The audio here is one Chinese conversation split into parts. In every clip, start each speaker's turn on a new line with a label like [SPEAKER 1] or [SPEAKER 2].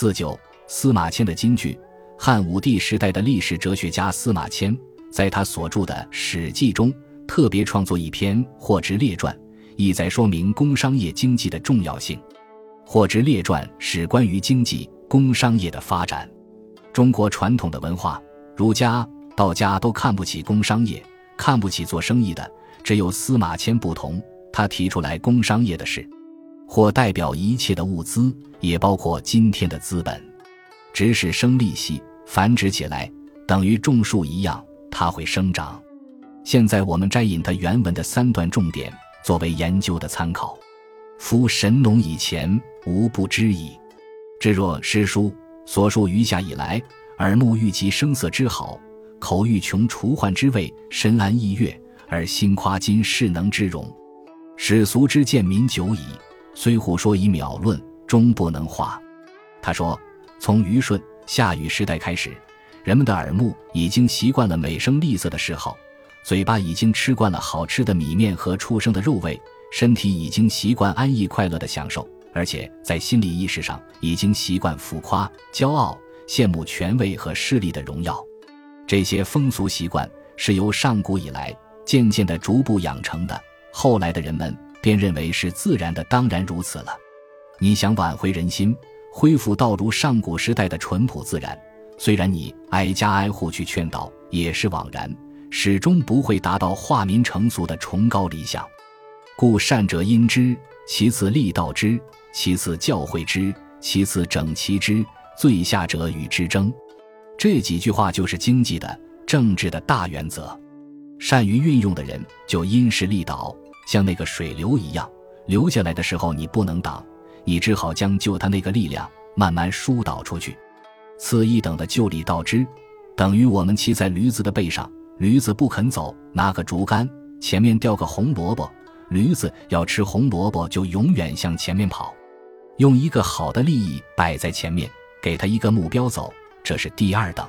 [SPEAKER 1] 四九司马迁的金句。汉武帝时代的历史哲学家司马迁，在他所著的《史记》中，特别创作一篇《货殖列传》，意在说明工商业经济的重要性。《货殖列传》是关于经济、工商业的发展。中国传统的文化，儒家、道家都看不起工商业，看不起做生意的。只有司马迁不同，他提出来工商业的事，或代表一切的物资，也包括今天的资本，指使生利息。繁殖起来，等于种树一样，它会生长。现在我们摘引它原文的三段重点，作为研究的参考。夫神农以前，无不知矣。至若诗书所述余下以来，耳目欲及声色之好，口欲穷除患之味，神安逸悦，而心夸今世能之容。史俗之见民久矣，虽胡说以秒论，终不能化。他说：从虞舜。夏禹时代开始，人们的耳目已经习惯了美声丽色的嗜好，嘴巴已经吃惯了好吃的米面和畜生的肉味，身体已经习惯安逸快乐的享受，而且在心理意识上已经习惯浮夸、骄傲、羡慕权威和势力的荣耀。这些风俗习惯是由上古以来渐渐的逐步养成的，后来的人们便认为是自然的，当然如此了。你想挽回人心？恢复到如上古时代的淳朴自然，虽然你挨家挨户去劝导，也是枉然，始终不会达到化民成俗的崇高理想。故善者因之，其次立道之，其次教诲之，其次整齐之，最下者与之争。这几句话就是经济的、政治的大原则。善于运用的人就因势利导，像那个水流一样，流下来的时候你不能挡。你只好将就他那个力量慢慢疏导出去，次一等的就理道之，等于我们骑在驴子的背上，驴子不肯走，拿个竹竿，前面吊个红萝卜，驴子要吃红萝卜就永远向前面跑。用一个好的利益摆在前面，给他一个目标走，这是第二等。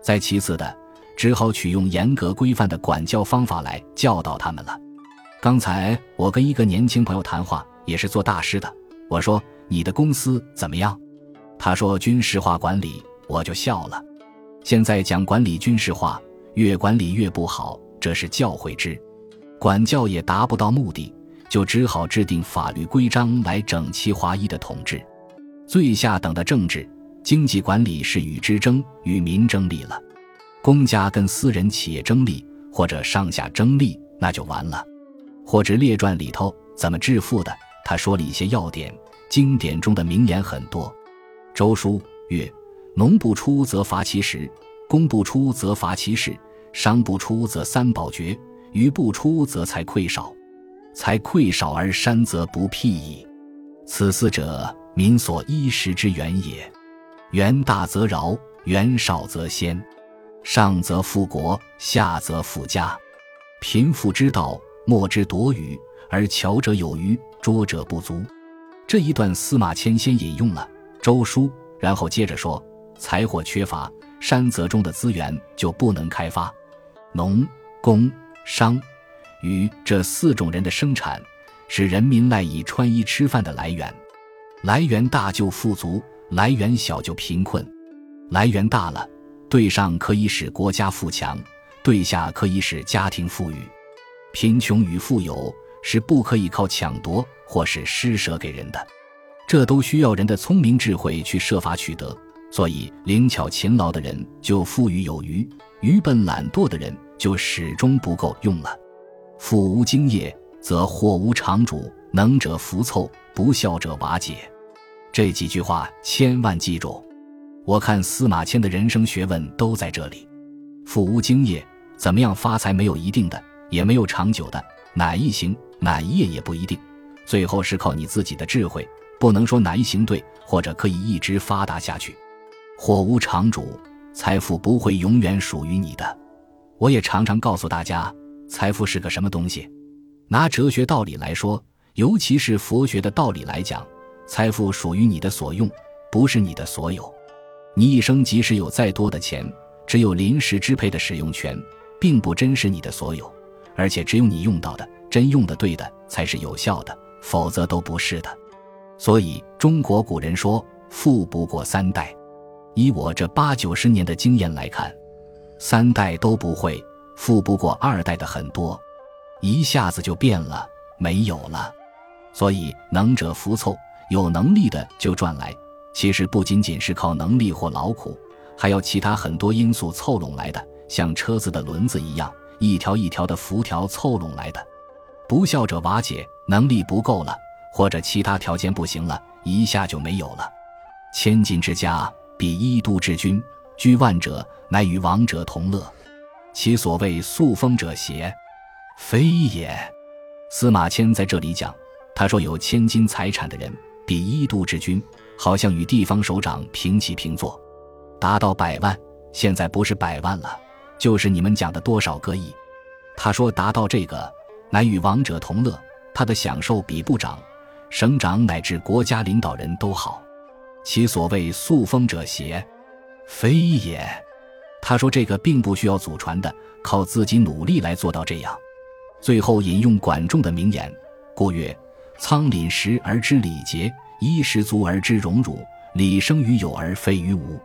[SPEAKER 1] 再其次的，只好取用严格规范的管教方法来教导他们了。刚才我跟一个年轻朋友谈话，也是做大师的。我说：“你的公司怎么样？”他说：“军事化管理。”我就笑了。现在讲管理军事化，越管理越不好，这是教诲之，管教也达不到目的，就只好制定法律规章来整齐划一的统治。最下等的政治经济管理是与之争，与民争利了。公家跟私人企业争利，或者上下争利，那就完了。或者列传里头怎么致富的？他说了一些要点。经典中的名言很多，周书曰：“农不出则伐其食，工不出则伐其事，商不出则三宝绝，鱼不出则财匮少。财匮少而山则不辟矣。此四者，民所衣食之源也。源大则饶，源少则先。上则富国，下则富家。贫富之道，莫之夺与，而巧者有余，拙者不足。”这一段司马迁先引用了《周书》，然后接着说：“财货缺乏，山泽中的资源就不能开发。农、工、商、渔这四种人的生产，是人民赖以穿衣吃饭的来源。来源大就富足，来源小就贫困。来源大了，对上可以使国家富强，对下可以使家庭富裕。贫穷与富有是不可以靠抢夺。”或是施舍给人的，这都需要人的聪明智慧去设法取得。所以，灵巧勤劳的人就富裕有余，愚笨懒惰的人就始终不够用了。富无经业，则祸无常主；能者福凑，不孝者瓦解。这几句话千万记住。我看司马迁的人生学问都在这里。富无经业，怎么样发财没有一定的，也没有长久的，哪一行哪一页也不一定。最后是靠你自己的智慧，不能说哪一行对，或者可以一直发达下去。祸无常主，财富不会永远属于你的。我也常常告诉大家，财富是个什么东西。拿哲学道理来说，尤其是佛学的道理来讲，财富属于你的所用，不是你的所有。你一生即使有再多的钱，只有临时支配的使用权，并不真是你的所有，而且只有你用到的、真用的对的，才是有效的。否则都不是的，所以中国古人说：“富不过三代。以我这八九十年的经验来看，三代都不会，富不过二代的很多，一下子就变了，没有了。所以能者福凑，有能力的就赚来。其实不仅仅是靠能力或劳苦，还要其他很多因素凑拢来的，像车子的轮子一样，一条一条的辐条凑拢来的。不孝者瓦解，能力不够了，或者其他条件不行了，一下就没有了。千金之家，比一都之君，居万者，乃与王者同乐。其所谓素封者邪？非也。司马迁在这里讲，他说有千金财产的人，比一都之君，好像与地方首长平起平坐，达到百万。现在不是百万了，就是你们讲的多少个亿。他说达到这个。乃与王者同乐，他的享受比部长、省长乃至国家领导人都好。其所谓素封者邪？非也。他说这个并不需要祖传的，靠自己努力来做到这样。最后引用管仲的名言：“故曰：仓廪实而知礼节，衣食足而知荣辱。礼生于有而非于无。”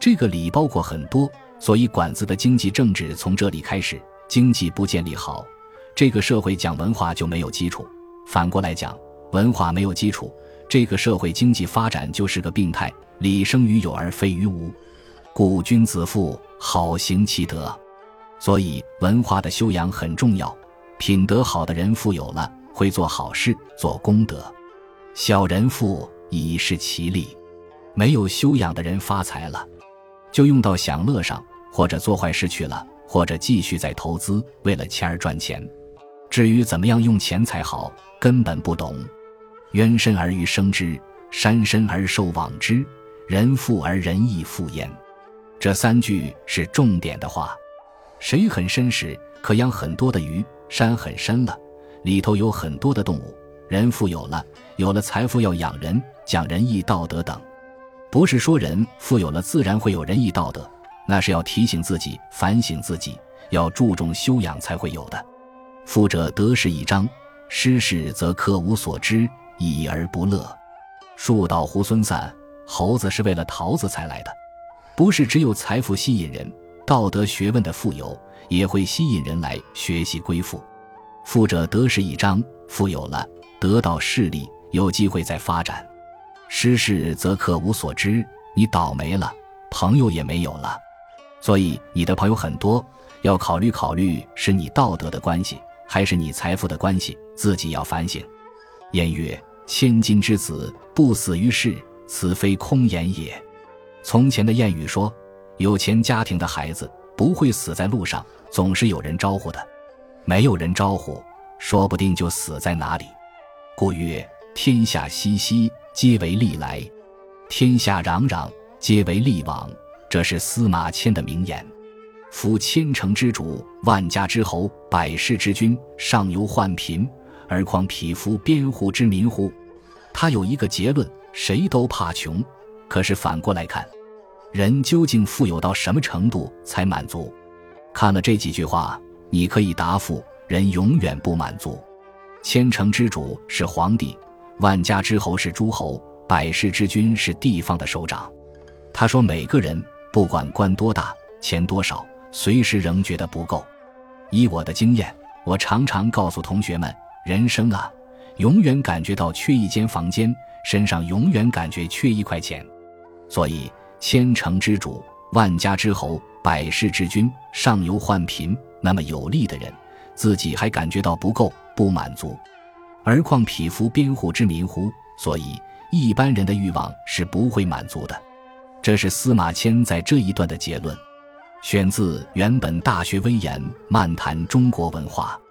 [SPEAKER 1] 这个礼包括很多，所以管子的经济政治从这里开始。经济不建立好。这个社会讲文化就没有基础，反过来讲，文化没有基础，这个社会经济发展就是个病态。礼生于有而非于无，故君子富好行其德。所以文化的修养很重要，品德好的人富有了，会做好事、做功德；小人富以是其利，没有修养的人发财了，就用到享乐上，或者做坏事去了，或者继续在投资，为了钱而赚钱。至于怎么样用钱才好，根本不懂。渊深而鱼生之，山深而兽往之，人富而人亦富焉。这三句是重点的话。水很深时，可养很多的鱼；山很深了，里头有很多的动物。人富有了，有了财富要养人，讲仁义道德等。不是说人富有了自然会有仁义道德，那是要提醒自己、反省自己，要注重修养才会有的。富者得势一张，失势则客无所知，已而不乐。树倒猢狲散，猴子是为了桃子才来的。不是只有财富吸引人，道德学问的富有也会吸引人来学习归附。富者得势一张，富有了，得到势力，有机会再发展；失势则客无所知，你倒霉了，朋友也没有了。所以你的朋友很多，要考虑考虑，是你道德的关系。还是你财富的关系，自己要反省。谚曰：“千金之子不死于世，此非空言也。”从前的谚语说，有钱家庭的孩子不会死在路上，总是有人招呼的；没有人招呼，说不定就死在哪里。故曰：“天下熙熙，皆为利来；天下攘攘，皆为利往。”这是司马迁的名言。夫千乘之主，万家之侯，百世之君，上游患贫，而况匹夫边户之民乎？他有一个结论：谁都怕穷。可是反过来看，人究竟富有到什么程度才满足？看了这几句话，你可以答复：人永远不满足。千乘之主是皇帝，万家之侯是诸侯，百世之君是地方的首长。他说，每个人不管官多大，钱多少。随时仍觉得不够。以我的经验，我常常告诉同学们：人生啊，永远感觉到缺一间房间，身上永远感觉缺一块钱。所以，千乘之主，万家之侯，百世之君，上游患贫，那么有利的人，自己还感觉到不够，不满足，而况匹夫边户之民乎？所以，一般人的欲望是不会满足的。这是司马迁在这一段的结论。选自原本《大学》威严漫谈中国文化。